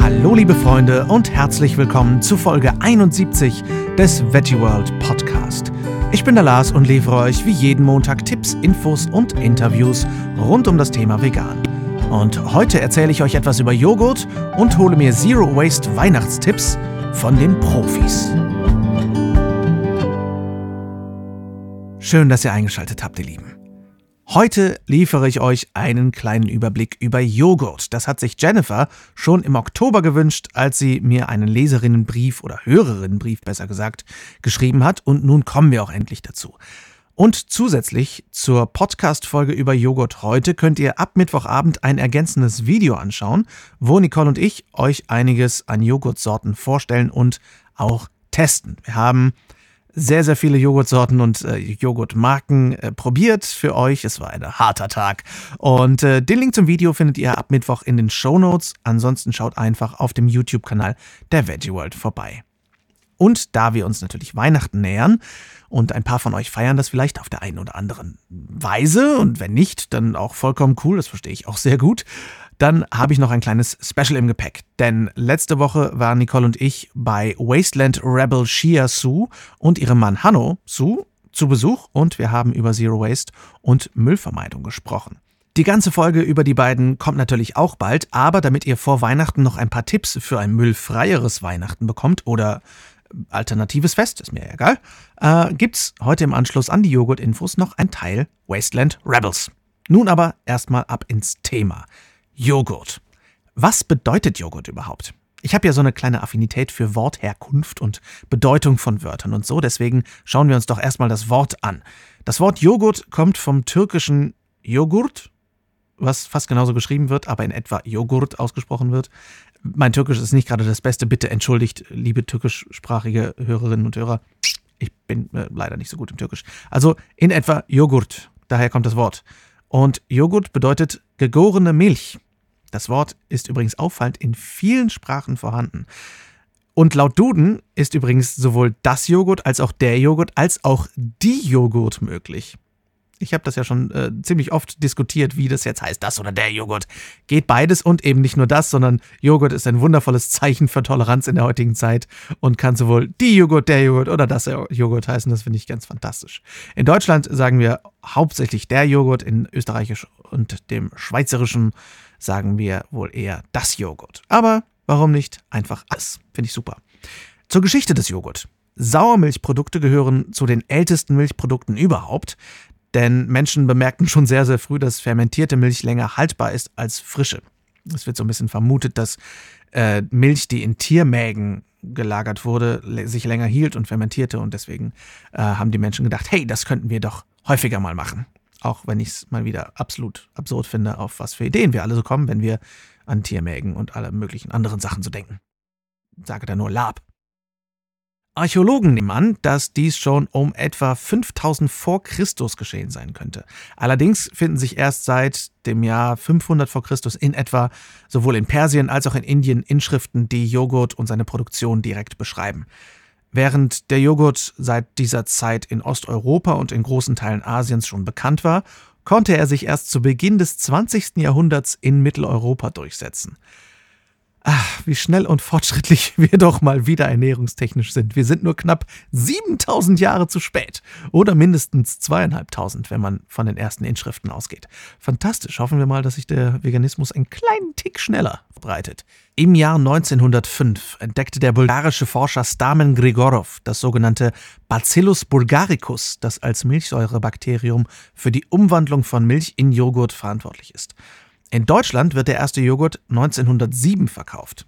Hallo liebe Freunde und herzlich willkommen zu Folge 71 des Veggie World Podcast. Ich bin der Lars und liefere euch wie jeden Montag Tipps, Infos und Interviews rund um das Thema Vegan. Und heute erzähle ich euch etwas über Joghurt und hole mir Zero Waste Weihnachtstipps von den Profis. Schön, dass ihr eingeschaltet habt, ihr Lieben. Heute liefere ich euch einen kleinen Überblick über Joghurt. Das hat sich Jennifer schon im Oktober gewünscht, als sie mir einen Leserinnenbrief oder Hörerinnenbrief besser gesagt geschrieben hat und nun kommen wir auch endlich dazu. Und zusätzlich zur Podcast-Folge über Joghurt heute könnt ihr ab Mittwochabend ein ergänzendes Video anschauen, wo Nicole und ich euch einiges an Joghurtsorten vorstellen und auch testen. Wir haben sehr, sehr viele Joghurtsorten und äh, Joghurtmarken äh, probiert für euch. Es war ein harter Tag. Und äh, den Link zum Video findet ihr ab Mittwoch in den Show Notes. Ansonsten schaut einfach auf dem YouTube-Kanal der Veggie World vorbei. Und da wir uns natürlich Weihnachten nähern und ein paar von euch feiern das vielleicht auf der einen oder anderen Weise und wenn nicht, dann auch vollkommen cool, das verstehe ich auch sehr gut, dann habe ich noch ein kleines Special im Gepäck. Denn letzte Woche waren Nicole und ich bei Wasteland Rebel Shia Su und ihrem Mann Hanno Su zu Besuch und wir haben über Zero Waste und Müllvermeidung gesprochen. Die ganze Folge über die beiden kommt natürlich auch bald, aber damit ihr vor Weihnachten noch ein paar Tipps für ein müllfreieres Weihnachten bekommt oder alternatives Fest, ist mir egal, äh, gibt's heute im Anschluss an die Joghurt-Infos noch ein Teil Wasteland Rebels. Nun aber erstmal ab ins Thema. Joghurt. Was bedeutet Joghurt überhaupt? Ich habe ja so eine kleine Affinität für Wortherkunft und Bedeutung von Wörtern und so, deswegen schauen wir uns doch erstmal das Wort an. Das Wort Joghurt kommt vom türkischen Joghurt, was fast genauso geschrieben wird, aber in etwa Joghurt ausgesprochen wird. Mein Türkisch ist nicht gerade das Beste, bitte entschuldigt, liebe türkischsprachige Hörerinnen und Hörer. Ich bin äh, leider nicht so gut im Türkisch. Also in etwa Joghurt, daher kommt das Wort. Und Joghurt bedeutet gegorene Milch. Das Wort ist übrigens auffallend in vielen Sprachen vorhanden. Und laut Duden ist übrigens sowohl das Joghurt als auch der Joghurt als auch die Joghurt möglich. Ich habe das ja schon äh, ziemlich oft diskutiert, wie das jetzt heißt, das oder der Joghurt. Geht beides und eben nicht nur das, sondern Joghurt ist ein wundervolles Zeichen für Toleranz in der heutigen Zeit und kann sowohl die Joghurt, der Joghurt oder das Joghurt heißen. Das finde ich ganz fantastisch. In Deutschland sagen wir hauptsächlich der Joghurt, in Österreichisch und dem Schweizerischen sagen wir wohl eher das Joghurt. Aber warum nicht einfach alles? Finde ich super. Zur Geschichte des Joghurt. Sauermilchprodukte gehören zu den ältesten Milchprodukten überhaupt. Denn Menschen bemerkten schon sehr, sehr früh, dass fermentierte Milch länger haltbar ist als frische. Es wird so ein bisschen vermutet, dass äh, Milch, die in Tiermägen gelagert wurde, sich länger hielt und fermentierte. Und deswegen äh, haben die Menschen gedacht, hey, das könnten wir doch häufiger mal machen. Auch wenn ich es mal wieder absolut absurd finde, auf was für Ideen wir alle so kommen, wenn wir an Tiermägen und alle möglichen anderen Sachen so denken. Sage da nur Lab. Archäologen nehmen an, dass dies schon um etwa 5000 vor Christus geschehen sein könnte. Allerdings finden sich erst seit dem Jahr 500 vor Christus in etwa sowohl in Persien als auch in Indien Inschriften, die Joghurt und seine Produktion direkt beschreiben. Während der Joghurt seit dieser Zeit in Osteuropa und in großen Teilen Asiens schon bekannt war, konnte er sich erst zu Beginn des 20. Jahrhunderts in Mitteleuropa durchsetzen. Ach, wie schnell und fortschrittlich wir doch mal wieder ernährungstechnisch sind. Wir sind nur knapp 7000 Jahre zu spät. Oder mindestens zweieinhalbtausend, wenn man von den ersten Inschriften ausgeht. Fantastisch. Hoffen wir mal, dass sich der Veganismus einen kleinen Tick schneller verbreitet. Im Jahr 1905 entdeckte der bulgarische Forscher Stamen Grigorov das sogenannte Bacillus bulgaricus, das als Milchsäurebakterium für die Umwandlung von Milch in Joghurt verantwortlich ist. In Deutschland wird der erste Joghurt 1907 verkauft.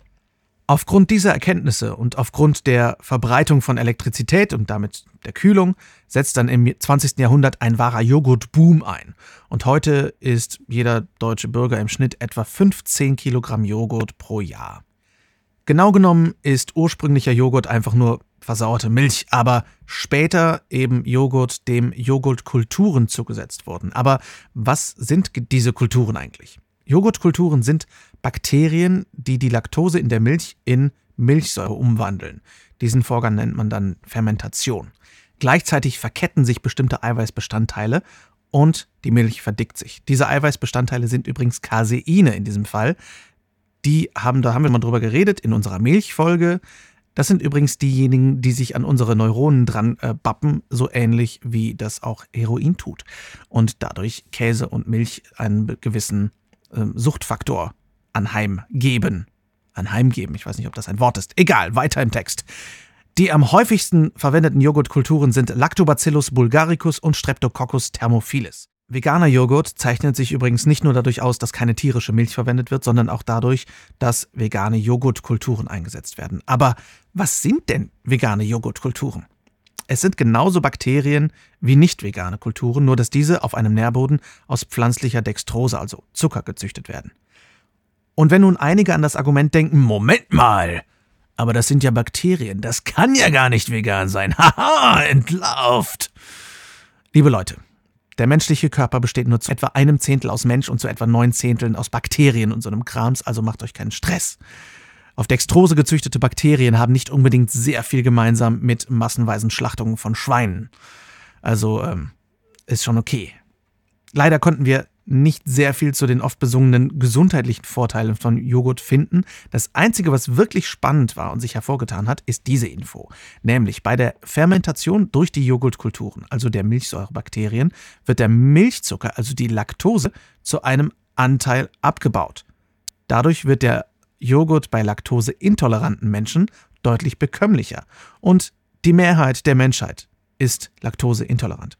Aufgrund dieser Erkenntnisse und aufgrund der Verbreitung von Elektrizität und damit der Kühlung setzt dann im 20. Jahrhundert ein wahrer Joghurtboom ein. Und heute isst jeder deutsche Bürger im Schnitt etwa 15 Kilogramm Joghurt pro Jahr. Genau genommen ist ursprünglicher Joghurt einfach nur versauerte Milch, aber später eben Joghurt dem Joghurtkulturen zugesetzt wurden. Aber was sind diese Kulturen eigentlich? Joghurtkulturen sind Bakterien, die die Laktose in der Milch in Milchsäure umwandeln. Diesen Vorgang nennt man dann Fermentation. Gleichzeitig verketten sich bestimmte Eiweißbestandteile und die Milch verdickt sich. Diese Eiweißbestandteile sind übrigens Caseine in diesem Fall. Die haben, da haben wir mal drüber geredet in unserer Milchfolge. Das sind übrigens diejenigen, die sich an unsere Neuronen dran äh, bappen, so ähnlich wie das auch Heroin tut. Und dadurch Käse und Milch einen gewissen äh, Suchtfaktor anheimgeben. Anheimgeben, ich weiß nicht, ob das ein Wort ist. Egal, weiter im Text. Die am häufigsten verwendeten Joghurtkulturen sind Lactobacillus bulgaricus und Streptococcus thermophilis. Veganer Joghurt zeichnet sich übrigens nicht nur dadurch aus, dass keine tierische Milch verwendet wird, sondern auch dadurch, dass vegane Joghurtkulturen eingesetzt werden. Aber was sind denn vegane Joghurtkulturen? Es sind genauso Bakterien wie nicht vegane Kulturen, nur dass diese auf einem Nährboden aus pflanzlicher Dextrose, also Zucker, gezüchtet werden. Und wenn nun einige an das Argument denken, Moment mal, aber das sind ja Bakterien. Das kann ja gar nicht vegan sein. Haha, entlarvt. Liebe Leute, der menschliche Körper besteht nur zu etwa einem Zehntel aus Mensch und zu etwa neun Zehnteln aus Bakterien und so einem Krams, also macht euch keinen Stress. Auf Dextrose gezüchtete Bakterien haben nicht unbedingt sehr viel gemeinsam mit massenweisen Schlachtungen von Schweinen. Also ähm, ist schon okay. Leider konnten wir nicht sehr viel zu den oft besungenen gesundheitlichen Vorteilen von Joghurt finden. Das Einzige, was wirklich spannend war und sich hervorgetan hat, ist diese Info. Nämlich bei der Fermentation durch die Joghurtkulturen, also der Milchsäurebakterien, wird der Milchzucker, also die Laktose, zu einem Anteil abgebaut. Dadurch wird der Joghurt bei laktoseintoleranten Menschen deutlich bekömmlicher. Und die Mehrheit der Menschheit ist laktoseintolerant.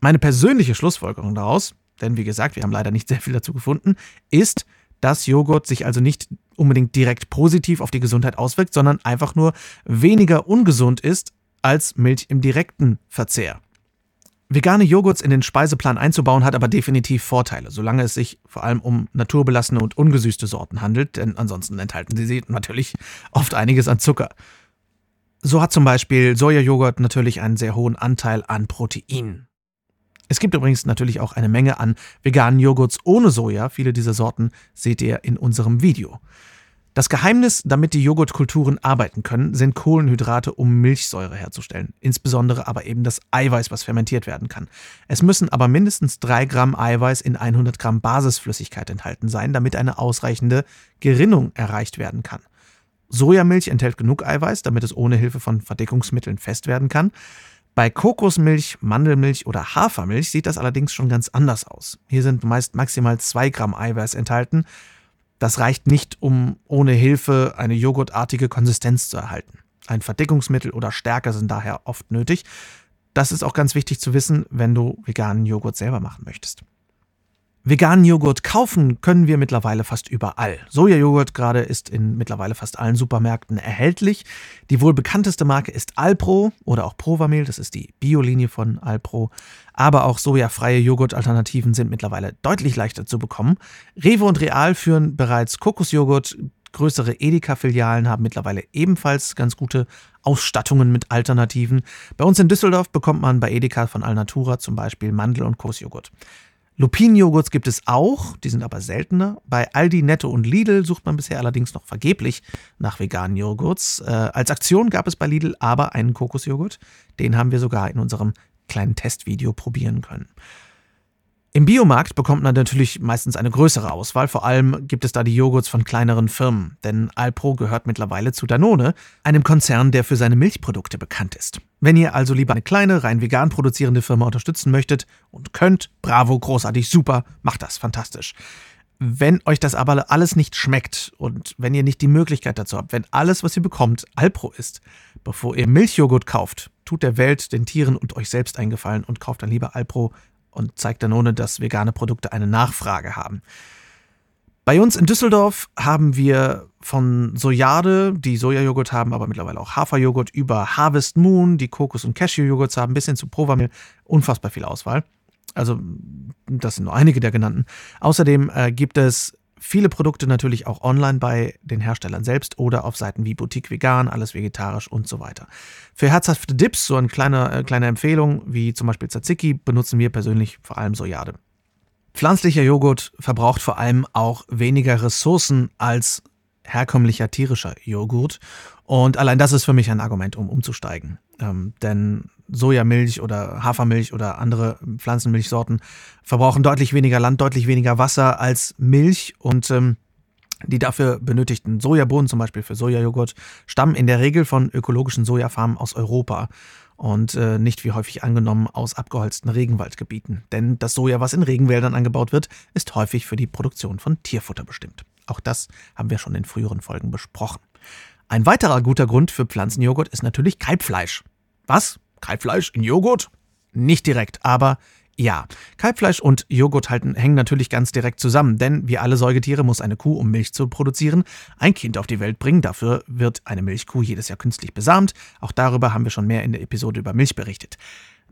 Meine persönliche Schlussfolgerung daraus, denn wie gesagt, wir haben leider nicht sehr viel dazu gefunden, ist, dass Joghurt sich also nicht unbedingt direkt positiv auf die Gesundheit auswirkt, sondern einfach nur weniger ungesund ist als Milch im direkten Verzehr. Vegane Joghurts in den Speiseplan einzubauen hat aber definitiv Vorteile, solange es sich vor allem um naturbelassene und ungesüßte Sorten handelt, denn ansonsten enthalten sie natürlich oft einiges an Zucker. So hat zum Beispiel Sojajoghurt natürlich einen sehr hohen Anteil an Protein. Es gibt übrigens natürlich auch eine Menge an veganen Joghurts ohne Soja. Viele dieser Sorten seht ihr in unserem Video. Das Geheimnis, damit die Joghurtkulturen arbeiten können, sind Kohlenhydrate, um Milchsäure herzustellen. Insbesondere aber eben das Eiweiß, was fermentiert werden kann. Es müssen aber mindestens 3 Gramm Eiweiß in 100 Gramm Basisflüssigkeit enthalten sein, damit eine ausreichende Gerinnung erreicht werden kann. Sojamilch enthält genug Eiweiß, damit es ohne Hilfe von Verdeckungsmitteln fest werden kann. Bei Kokosmilch, Mandelmilch oder Hafermilch sieht das allerdings schon ganz anders aus. Hier sind meist maximal 2 Gramm Eiweiß enthalten. Das reicht nicht, um ohne Hilfe eine joghurtartige Konsistenz zu erhalten. Ein Verdickungsmittel oder Stärke sind daher oft nötig. Das ist auch ganz wichtig zu wissen, wenn du veganen Joghurt selber machen möchtest. Veganen Joghurt kaufen können wir mittlerweile fast überall. Sojajoghurt gerade ist in mittlerweile fast allen Supermärkten erhältlich. Die wohl bekannteste Marke ist Alpro oder auch Provamil, das ist die Biolinie von Alpro. Aber auch sojafreie Joghurtalternativen sind mittlerweile deutlich leichter zu bekommen. Rewe und Real führen bereits Kokosjoghurt. Größere Edeka-Filialen haben mittlerweile ebenfalls ganz gute Ausstattungen mit Alternativen. Bei uns in Düsseldorf bekommt man bei Edeka von Alnatura zum Beispiel Mandel- und Kokosjoghurt. Lupinenjoghurts gibt es auch, die sind aber seltener. Bei Aldi, Netto und Lidl sucht man bisher allerdings noch vergeblich nach veganen Joghurts. Äh, als Aktion gab es bei Lidl aber einen Kokosjoghurt. Den haben wir sogar in unserem kleinen Testvideo probieren können. Im Biomarkt bekommt man natürlich meistens eine größere Auswahl, vor allem gibt es da die Joghurts von kleineren Firmen, denn Alpro gehört mittlerweile zu Danone, einem Konzern, der für seine Milchprodukte bekannt ist. Wenn ihr also lieber eine kleine, rein vegan produzierende Firma unterstützen möchtet und könnt, bravo, großartig, super, macht das, fantastisch. Wenn euch das aber alles nicht schmeckt und wenn ihr nicht die Möglichkeit dazu habt, wenn alles, was ihr bekommt, Alpro ist, bevor ihr Milchjoghurt kauft, tut der Welt, den Tieren und euch selbst einen Gefallen und kauft dann lieber Alpro und zeigt dann ohne, dass vegane Produkte eine Nachfrage haben. Bei uns in Düsseldorf haben wir von Sojade, die Sojajoghurt haben, aber mittlerweile auch Haferjoghurt, über Harvest Moon, die Kokos- und Cashew-Joghurts haben, bis hin zu Provamil, unfassbar viel Auswahl. Also, das sind nur einige der genannten. Außerdem äh, gibt es viele Produkte natürlich auch online bei den Herstellern selbst oder auf Seiten wie Boutique Vegan, alles vegetarisch und so weiter. Für herzhafte Dips, so eine kleine, äh, kleine Empfehlung, wie zum Beispiel Tzatziki, benutzen wir persönlich vor allem Sojade. Pflanzlicher Joghurt verbraucht vor allem auch weniger Ressourcen als herkömmlicher tierischer Joghurt. Und allein das ist für mich ein Argument, um umzusteigen. Ähm, denn Sojamilch oder Hafermilch oder andere Pflanzenmilchsorten verbrauchen deutlich weniger Land, deutlich weniger Wasser als Milch und ähm, Die dafür benötigten Sojabohnen, zum Beispiel für Sojajoghurt, stammen in der Regel von ökologischen Sojafarmen aus Europa und äh, nicht wie häufig angenommen aus abgeholzten Regenwaldgebieten. Denn das Soja, was in Regenwäldern angebaut wird, ist häufig für die Produktion von Tierfutter bestimmt. Auch das haben wir schon in früheren Folgen besprochen. Ein weiterer guter Grund für Pflanzenjoghurt ist natürlich Kalbfleisch. Was? Kalbfleisch in Joghurt? Nicht direkt, aber ja, Kalbfleisch und Joghurt halten, hängen natürlich ganz direkt zusammen, denn wie alle Säugetiere muss eine Kuh, um Milch zu produzieren, ein Kind auf die Welt bringen. Dafür wird eine Milchkuh jedes Jahr künstlich besamt. Auch darüber haben wir schon mehr in der Episode über Milch berichtet.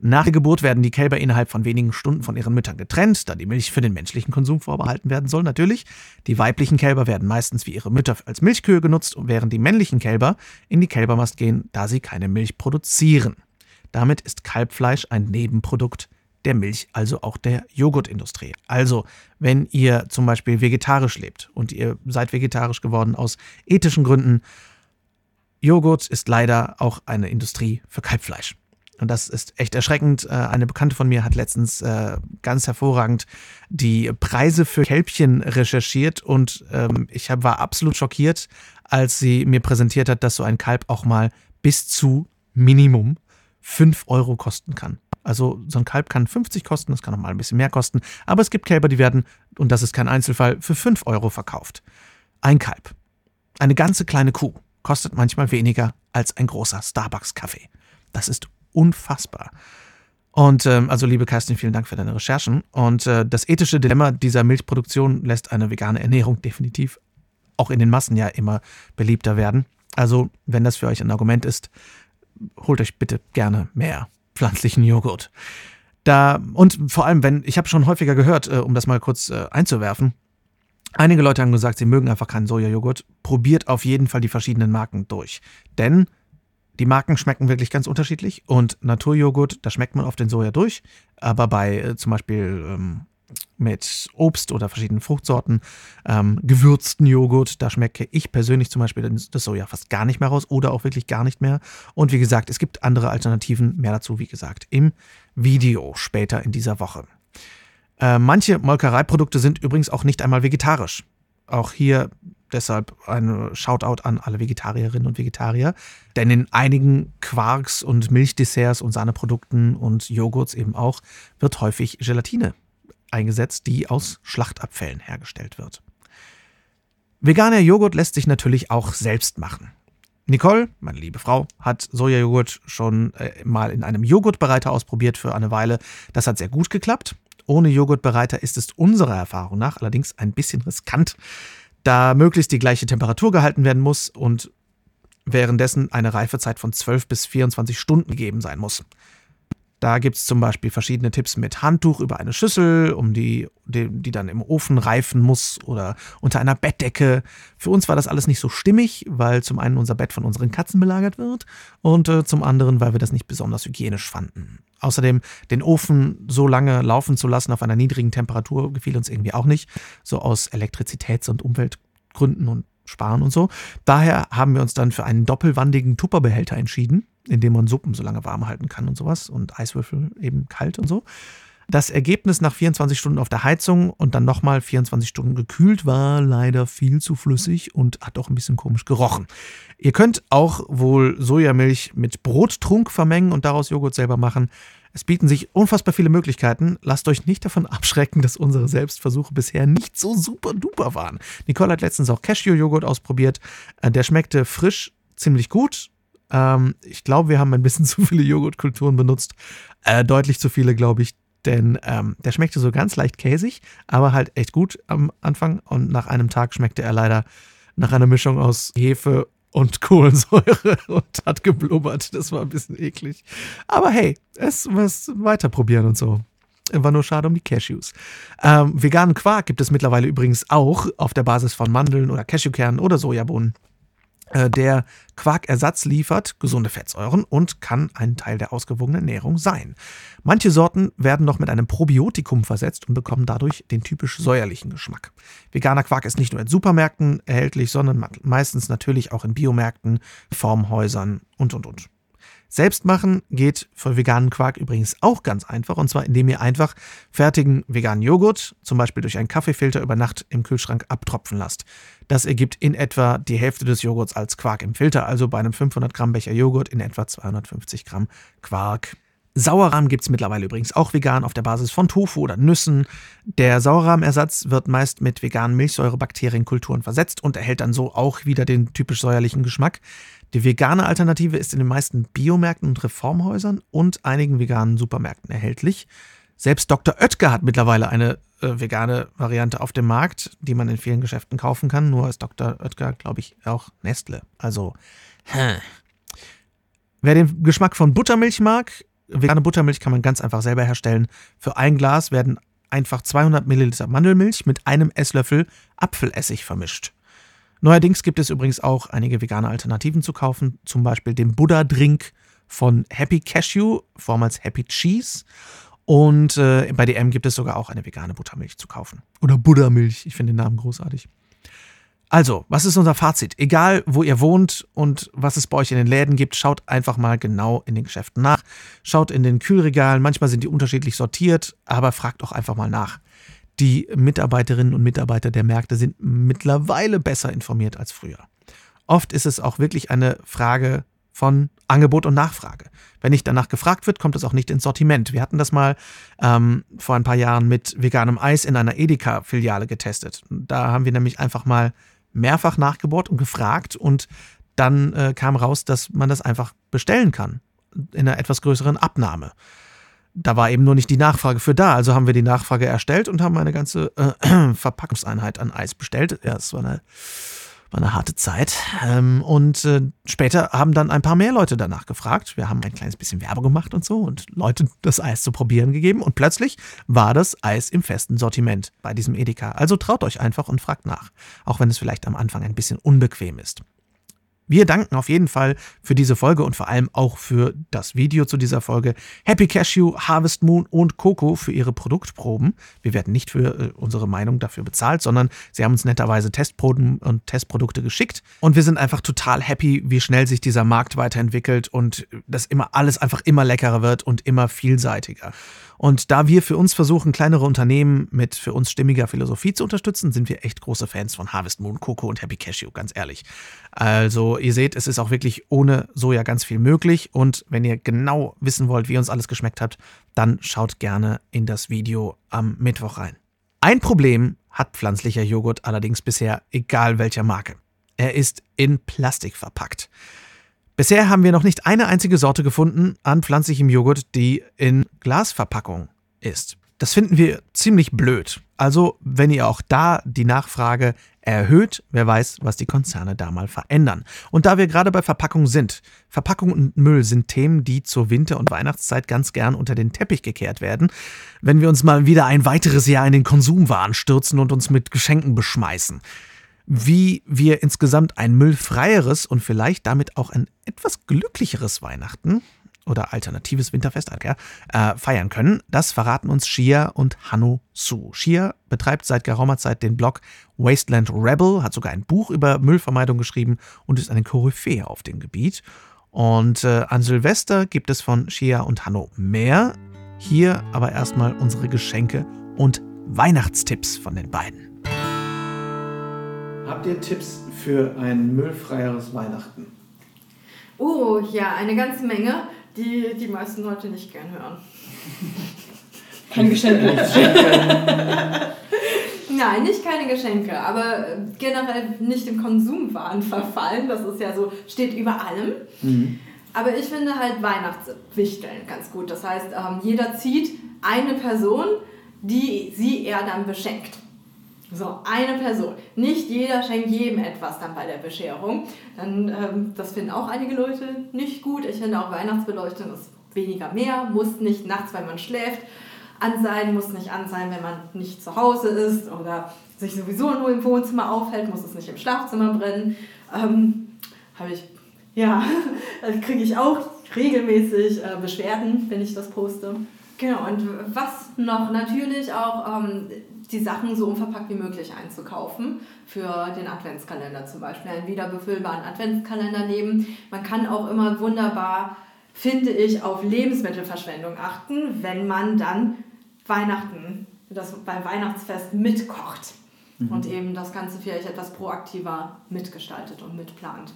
Nach der Geburt werden die Kälber innerhalb von wenigen Stunden von ihren Müttern getrennt, da die Milch für den menschlichen Konsum vorbehalten werden soll, natürlich. Die weiblichen Kälber werden meistens wie ihre Mütter als Milchkühe genutzt, während die männlichen Kälber in die Kälbermast gehen, da sie keine Milch produzieren. Damit ist Kalbfleisch ein Nebenprodukt der Milch, also auch der Joghurtindustrie. Also, wenn ihr zum Beispiel vegetarisch lebt und ihr seid vegetarisch geworden aus ethischen Gründen, Joghurt ist leider auch eine Industrie für Kalbfleisch. Und das ist echt erschreckend. Äh, eine Bekannte von mir hat letztens äh, ganz hervorragend die Preise für Kälbchen recherchiert und ähm, ich war absolut schockiert, als sie mir präsentiert hat, dass so ein Kalb auch mal bis zu Minimum 5 Euro kosten kann. Also so ein Kalb kann 50 kosten, das kann noch mal ein bisschen mehr kosten. Aber es gibt Kälber, die werden, und das ist kein Einzelfall, für 5 Euro verkauft. Ein Kalb. Eine ganze kleine Kuh kostet manchmal weniger als ein großer Starbucks-Kaffee. Das ist unfassbar. Und ähm, also liebe Kerstin, vielen Dank für deine Recherchen. Und äh, das ethische Dilemma dieser Milchproduktion lässt eine vegane Ernährung definitiv auch in den Massen ja immer beliebter werden. Also wenn das für euch ein Argument ist, holt euch bitte gerne mehr pflanzlichen Joghurt. Da, und vor allem, wenn, ich habe schon häufiger gehört, äh, um das mal kurz äh, einzuwerfen, einige Leute haben gesagt, sie mögen einfach keinen Sojajoghurt. Probiert auf jeden Fall die verschiedenen Marken durch. Denn die Marken schmecken wirklich ganz unterschiedlich und Naturjoghurt, da schmeckt man auf den Soja durch, aber bei äh, zum Beispiel ähm, mit Obst oder verschiedenen Fruchtsorten, ähm, gewürzten Joghurt. Da schmecke ich persönlich zum Beispiel das Soja fast gar nicht mehr raus oder auch wirklich gar nicht mehr. Und wie gesagt, es gibt andere Alternativen. Mehr dazu, wie gesagt, im Video später in dieser Woche. Äh, manche Molkereiprodukte sind übrigens auch nicht einmal vegetarisch. Auch hier deshalb ein Shoutout an alle Vegetarierinnen und Vegetarier. Denn in einigen Quarks und Milchdesserts und Sahneprodukten und Joghurts eben auch wird häufig Gelatine eingesetzt, die aus Schlachtabfällen hergestellt wird. Veganer Joghurt lässt sich natürlich auch selbst machen. Nicole, meine liebe Frau, hat Sojajoghurt schon äh, mal in einem Joghurtbereiter ausprobiert für eine Weile. Das hat sehr gut geklappt. Ohne Joghurtbereiter ist es unserer Erfahrung nach allerdings ein bisschen riskant, da möglichst die gleiche Temperatur gehalten werden muss und währenddessen eine Reifezeit von 12 bis 24 Stunden gegeben sein muss. Da gibt es zum Beispiel verschiedene Tipps mit Handtuch über eine Schüssel, um die, die, die dann im Ofen reifen muss oder unter einer Bettdecke. Für uns war das alles nicht so stimmig, weil zum einen unser Bett von unseren Katzen belagert wird und äh, zum anderen, weil wir das nicht besonders hygienisch fanden. Außerdem den Ofen so lange laufen zu lassen auf einer niedrigen Temperatur gefiel uns irgendwie auch nicht, so aus Elektrizitäts- und Umweltgründen und Sparen und so. Daher haben wir uns dann für einen doppelwandigen Tupperbehälter entschieden in dem man Suppen so lange warm halten kann und sowas und Eiswürfel eben kalt und so. Das Ergebnis nach 24 Stunden auf der Heizung und dann nochmal 24 Stunden gekühlt war leider viel zu flüssig und hat auch ein bisschen komisch gerochen. Ihr könnt auch wohl Sojamilch mit Brottrunk vermengen und daraus Joghurt selber machen. Es bieten sich unfassbar viele Möglichkeiten. Lasst euch nicht davon abschrecken, dass unsere Selbstversuche bisher nicht so super duper waren. Nicole hat letztens auch Cashew-Joghurt ausprobiert. Äh, der schmeckte frisch ziemlich gut, ähm, ich glaube, wir haben ein bisschen zu viele Joghurtkulturen benutzt. Äh, deutlich zu viele, glaube ich. Denn ähm, der schmeckte so ganz leicht käsig, aber halt echt gut am Anfang. Und nach einem Tag schmeckte er leider nach einer Mischung aus Hefe und Kohlensäure und hat geblubbert. Das war ein bisschen eklig. Aber hey, es was weiter probieren und so. War nur schade um die Cashews. Ähm, veganen Quark gibt es mittlerweile übrigens auch auf der Basis von Mandeln oder Cashewkernen oder Sojabohnen. Äh, der Quarkersatz liefert gesunde Fettsäuren und kann ein Teil der ausgewogenen Ernährung sein. Manche Sorten werden noch mit einem Probiotikum versetzt und bekommen dadurch den typisch säuerlichen Geschmack. Veganer Quark ist nicht nur in Supermärkten erhältlich, sondern meistens natürlich auch in Biomärkten, Formhäusern und und und. Selbst machen geht für veganen Quark übrigens auch ganz einfach. Und zwar indem ihr einfach fertigen veganen Joghurt, zum Beispiel durch einen Kaffeefilter über Nacht im Kühlschrank abtropfen lasst. Das ergibt in etwa die Hälfte des Joghurts als Quark im Filter, also bei einem 500 Gramm Becher Joghurt in etwa 250 Gramm Quark. Sauerrahm gibt es mittlerweile übrigens auch vegan auf der Basis von Tofu oder Nüssen. Der Sauerrahmersatz wird meist mit veganen Milchsäurebakterienkulturen versetzt und erhält dann so auch wieder den typisch säuerlichen Geschmack. Die vegane Alternative ist in den meisten Biomärkten und Reformhäusern und einigen veganen Supermärkten erhältlich. Selbst Dr. Oetker hat mittlerweile eine äh, vegane Variante auf dem Markt, die man in vielen Geschäften kaufen kann. Nur ist Dr. Oetker, glaube ich, auch Nestle. Also, hm. wer den Geschmack von Buttermilch mag, Vegane Buttermilch kann man ganz einfach selber herstellen. Für ein Glas werden einfach 200 Milliliter Mandelmilch mit einem Esslöffel Apfelessig vermischt. Neuerdings gibt es übrigens auch einige vegane Alternativen zu kaufen, zum Beispiel den Buddha-Drink von Happy Cashew, vormals Happy Cheese. Und äh, bei DM gibt es sogar auch eine vegane Buttermilch zu kaufen. Oder Buddha-Milch, ich finde den Namen großartig. Also, was ist unser Fazit? Egal, wo ihr wohnt und was es bei euch in den Läden gibt, schaut einfach mal genau in den Geschäften nach. Schaut in den Kühlregalen, manchmal sind die unterschiedlich sortiert, aber fragt auch einfach mal nach. Die Mitarbeiterinnen und Mitarbeiter der Märkte sind mittlerweile besser informiert als früher. Oft ist es auch wirklich eine Frage von Angebot und Nachfrage. Wenn nicht danach gefragt wird, kommt es auch nicht ins Sortiment. Wir hatten das mal ähm, vor ein paar Jahren mit veganem Eis in einer Edeka-Filiale getestet. Da haben wir nämlich einfach mal mehrfach nachgebohrt und gefragt und dann äh, kam raus, dass man das einfach bestellen kann in einer etwas größeren Abnahme. Da war eben nur nicht die Nachfrage für da, also haben wir die Nachfrage erstellt und haben eine ganze äh, Verpackungseinheit an Eis bestellt. Ja, es war eine war eine harte Zeit. Ähm, und äh, später haben dann ein paar mehr Leute danach gefragt. Wir haben ein kleines bisschen Werbung gemacht und so und Leute das Eis zu probieren gegeben. Und plötzlich war das Eis im festen Sortiment bei diesem Edeka. Also traut euch einfach und fragt nach. Auch wenn es vielleicht am Anfang ein bisschen unbequem ist. Wir danken auf jeden Fall für diese Folge und vor allem auch für das Video zu dieser Folge. Happy Cashew, Harvest Moon und Coco für ihre Produktproben. Wir werden nicht für äh, unsere Meinung dafür bezahlt, sondern sie haben uns netterweise Testproben und Testprodukte geschickt. Und wir sind einfach total happy, wie schnell sich dieser Markt weiterentwickelt und dass immer alles einfach immer leckerer wird und immer vielseitiger. Und da wir für uns versuchen, kleinere Unternehmen mit für uns stimmiger Philosophie zu unterstützen, sind wir echt große Fans von Harvest Moon, Coco und Happy Cashew, ganz ehrlich. Also ihr seht, es ist auch wirklich ohne Soja ganz viel möglich. Und wenn ihr genau wissen wollt, wie uns alles geschmeckt hat, dann schaut gerne in das Video am Mittwoch rein. Ein Problem hat pflanzlicher Joghurt allerdings bisher, egal welcher Marke. Er ist in Plastik verpackt. Bisher haben wir noch nicht eine einzige Sorte gefunden an pflanzlichem Joghurt, die in Glasverpackung ist. Das finden wir ziemlich blöd. Also, wenn ihr auch da die Nachfrage erhöht, wer weiß, was die Konzerne da mal verändern. Und da wir gerade bei Verpackung sind, Verpackung und Müll sind Themen, die zur Winter- und Weihnachtszeit ganz gern unter den Teppich gekehrt werden, wenn wir uns mal wieder ein weiteres Jahr in den Konsumwahn stürzen und uns mit Geschenken beschmeißen wie wir insgesamt ein müllfreieres und vielleicht damit auch ein etwas glücklicheres Weihnachten oder alternatives Winterfest äh, feiern können. Das verraten uns Shia und Hanno Su. Shia betreibt seit geraumer Zeit den Blog Wasteland Rebel, hat sogar ein Buch über Müllvermeidung geschrieben und ist eine Koryphäe auf dem Gebiet. Und äh, an Silvester gibt es von Shia und Hanno mehr. Hier aber erstmal unsere Geschenke und Weihnachtstipps von den beiden. Habt ihr Tipps für ein müllfreieres Weihnachten? Oh, ja, eine ganze Menge, die die meisten Leute nicht gern hören. Kein Geschenk. Nein, nicht keine Geschenke, aber generell nicht im Konsumwahn verfallen. Das ist ja so, steht über allem. Mhm. Aber ich finde halt Weihnachtswichteln ganz gut. Das heißt, ähm, jeder zieht eine Person, die sie er dann beschenkt. So, eine Person. Nicht jeder schenkt jedem etwas dann bei der Bescherung. Dann, ähm, das finden auch einige Leute nicht gut. Ich finde auch Weihnachtsbeleuchtung ist weniger mehr, muss nicht nachts, wenn man schläft, an sein, muss nicht an sein, wenn man nicht zu Hause ist oder sich sowieso nur im Wohnzimmer aufhält, muss es nicht im Schlafzimmer brennen. Ähm, Habe ich, ja, kriege ich auch regelmäßig äh, Beschwerden, wenn ich das poste. Genau, und was noch natürlich auch ähm, die Sachen so unverpackt wie möglich einzukaufen. Für den Adventskalender zum Beispiel. Einen wiederbefüllbaren Adventskalender nehmen. Man kann auch immer wunderbar finde ich, auf Lebensmittelverschwendung achten, wenn man dann Weihnachten, das beim Weihnachtsfest mitkocht mhm. und eben das Ganze vielleicht etwas proaktiver mitgestaltet und mitplant.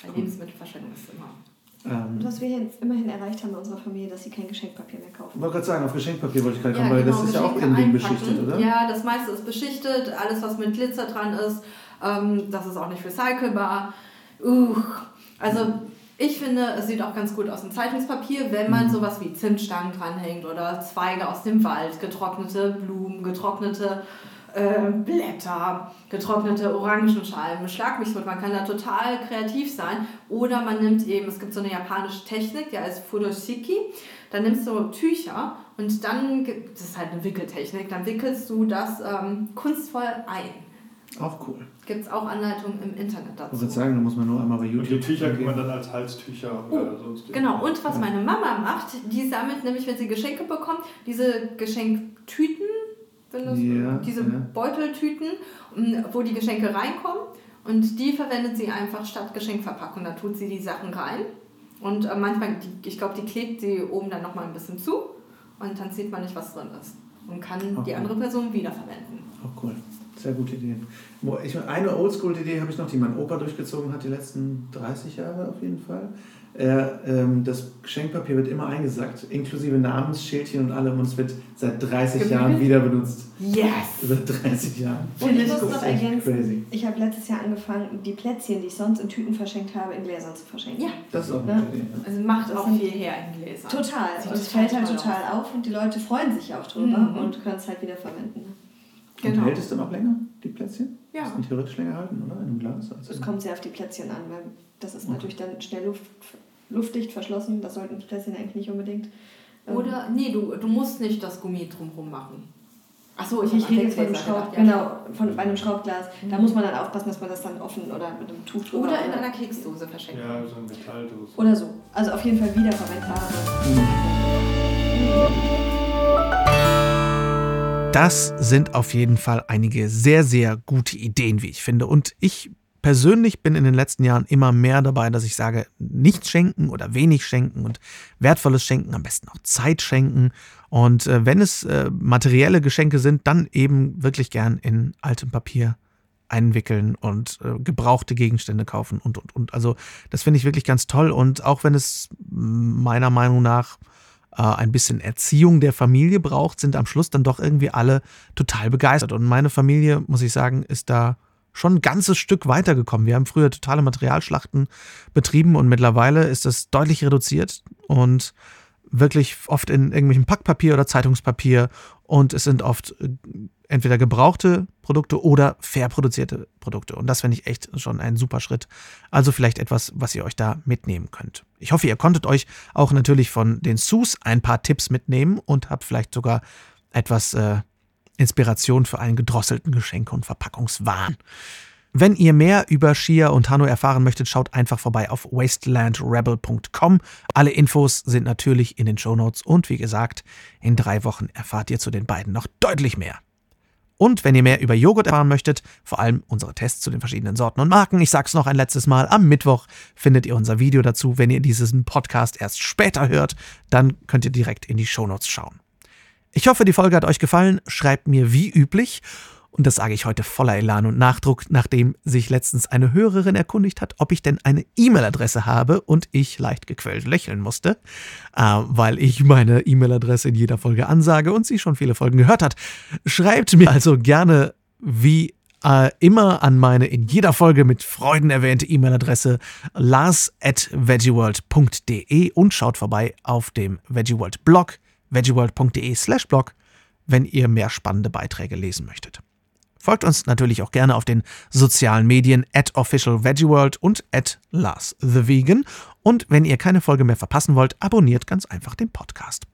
Weil Lebensmittelverschwendung ist immer ähm, und was wir jetzt immerhin erreicht haben in unserer Familie, dass sie kein Geschenkpapier mehr kaufen. Ich wollte gerade sagen, auf Geschenkpapier wollte ich gerade ja, kommen, weil genau, das ist ja auch irgendwie beschichtet, oder? Ja, das meiste ist beschichtet, alles was mit Glitzer dran ist, ähm, das ist auch nicht recycelbar. Uh, also ich finde, es sieht auch ganz gut aus im Zeitungspapier, wenn man mhm. sowas wie Zimtstangen dranhängt oder Zweige aus dem Wald, getrocknete Blumen, getrocknete äh, Blätter, getrocknete Orangenscheiben, schlag mich tot. Man kann da total kreativ sein. Oder man nimmt eben, es gibt so eine japanische Technik, die heißt Furoshiki. Da nimmst du Tücher und dann, das ist halt eine Wickeltechnik, dann wickelst du das ähm, kunstvoll ein. Auch cool. Gibt es auch Anleitungen im Internet dazu. Ich würde sagen, da muss man nur einmal bei YouTube. Und die Tücher kann man dann als Halstücher oh, oder sonst. Genau, und was meine Mama macht, die sammelt nämlich, wenn sie Geschenke bekommt, diese Geschenktüten, das, ja, diese ja. Beuteltüten, wo die Geschenke reinkommen. Und die verwendet sie einfach statt Geschenkverpackung. Da tut sie die Sachen rein. Und äh, manchmal, die, ich glaube, die klebt sie oben dann nochmal ein bisschen zu. Und dann sieht man nicht, was drin ist. Und kann okay. die andere Person wiederverwenden. Oh, cool. Sehr gute Ideen. Eine Oldschool-Idee habe ich noch, die mein Opa durchgezogen hat, die letzten 30 Jahre auf jeden Fall. Er, ähm, das Geschenkpapier wird immer eingesackt, inklusive Namensschildchen und allem, und es wird seit 30 Gefühl? Jahren wieder benutzt. Yes! Seit 30 Jahren. Und ich muss noch ergänzen, crazy. ich habe letztes Jahr angefangen, die Plätzchen, die ich sonst in Tüten verschenkt habe, in Gläsern zu verschenken. Ja. Das ist auch eine ne? Idee. Also macht das auch viel her in Gläsern. Total. und es fällt halt total auf. auf und die Leute freuen sich auch drüber mhm. und können es halt wieder verwenden. Genau. Und hält es dann auch länger, die Plätzchen? Ja. Das sind theoretisch länger halten, oder? In einem Glas? Es kommt sehr auf die Plätzchen an, weil das ist okay. natürlich dann schnell Luft, luftdicht verschlossen. Das sollten die Plätzchen eigentlich nicht unbedingt. Ähm, oder, nee, du, du musst nicht das Gummi drumherum machen. Achso, ich, ich rede jetzt von einem Schraub, ja. genau, von, bei einem Schraubglas. Mhm. Da muss man dann aufpassen, dass man das dann offen oder mit einem Tuch drüber Oder in einer Keksdose verschenkt. Ja, so eine Metalldose. Oder so. Also auf jeden Fall wiederverwendbare. Mhm. Das sind auf jeden Fall einige sehr, sehr gute Ideen, wie ich finde. Und ich persönlich bin in den letzten Jahren immer mehr dabei, dass ich sage, nichts schenken oder wenig schenken und wertvolles schenken, am besten auch Zeit schenken. Und äh, wenn es äh, materielle Geschenke sind, dann eben wirklich gern in altem Papier einwickeln und äh, gebrauchte Gegenstände kaufen und, und, und. Also das finde ich wirklich ganz toll. Und auch wenn es meiner Meinung nach äh, ein bisschen Erziehung der Familie braucht, sind am Schluss dann doch irgendwie alle total begeistert. Und meine Familie, muss ich sagen, ist da schon ein ganzes Stück weitergekommen. Wir haben früher totale Materialschlachten betrieben und mittlerweile ist das deutlich reduziert und wirklich oft in irgendwelchem Packpapier oder Zeitungspapier und es sind oft äh, entweder gebrauchte Produkte oder fair produzierte Produkte. Und das finde ich echt schon ein super Schritt. Also vielleicht etwas, was ihr euch da mitnehmen könnt. Ich hoffe, ihr konntet euch auch natürlich von den Sus ein paar Tipps mitnehmen und habt vielleicht sogar etwas äh, Inspiration für einen gedrosselten Geschenke- und Verpackungswahn. Wenn ihr mehr über Shia und Hanno erfahren möchtet, schaut einfach vorbei auf wastelandrebel.com. Alle Infos sind natürlich in den Shownotes und wie gesagt, in drei Wochen erfahrt ihr zu den beiden noch deutlich mehr. Und wenn ihr mehr über Joghurt erfahren möchtet, vor allem unsere Tests zu den verschiedenen Sorten und Marken, ich sag's noch ein letztes Mal, am Mittwoch findet ihr unser Video dazu. Wenn ihr diesen Podcast erst später hört, dann könnt ihr direkt in die Shownotes schauen. Ich hoffe, die Folge hat euch gefallen. Schreibt mir wie üblich und das sage ich heute voller Elan und Nachdruck, nachdem sich letztens eine Hörerin erkundigt hat, ob ich denn eine E-Mail-Adresse habe und ich leicht gequält lächeln musste, äh, weil ich meine E-Mail-Adresse in jeder Folge ansage und sie schon viele Folgen gehört hat. Schreibt mir also gerne wie äh, immer an meine in jeder Folge mit Freuden erwähnte E-Mail-Adresse lars at veggieworld.de und schaut vorbei auf dem Veggieworld Blog veggieworld.de slash blog, wenn ihr mehr spannende Beiträge lesen möchtet. Folgt uns natürlich auch gerne auf den sozialen Medien at officialveggieworld und at LarsTheVegan. Und wenn ihr keine Folge mehr verpassen wollt, abonniert ganz einfach den Podcast.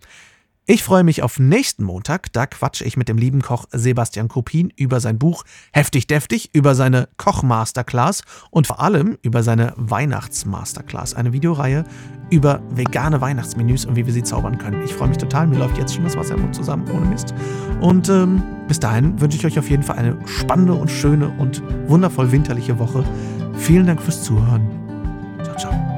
Ich freue mich auf nächsten Montag. Da quatsche ich mit dem lieben Koch Sebastian Kopin über sein Buch Heftig Deftig, über seine Koch-Masterclass und vor allem über seine Weihnachts-Masterclass. Eine Videoreihe über vegane Weihnachtsmenüs und wie wir sie zaubern können. Ich freue mich total. Mir läuft jetzt schon das Wasser im Mund zusammen, ohne Mist. Und ähm, bis dahin wünsche ich euch auf jeden Fall eine spannende und schöne und wundervoll winterliche Woche. Vielen Dank fürs Zuhören. Ciao, ciao.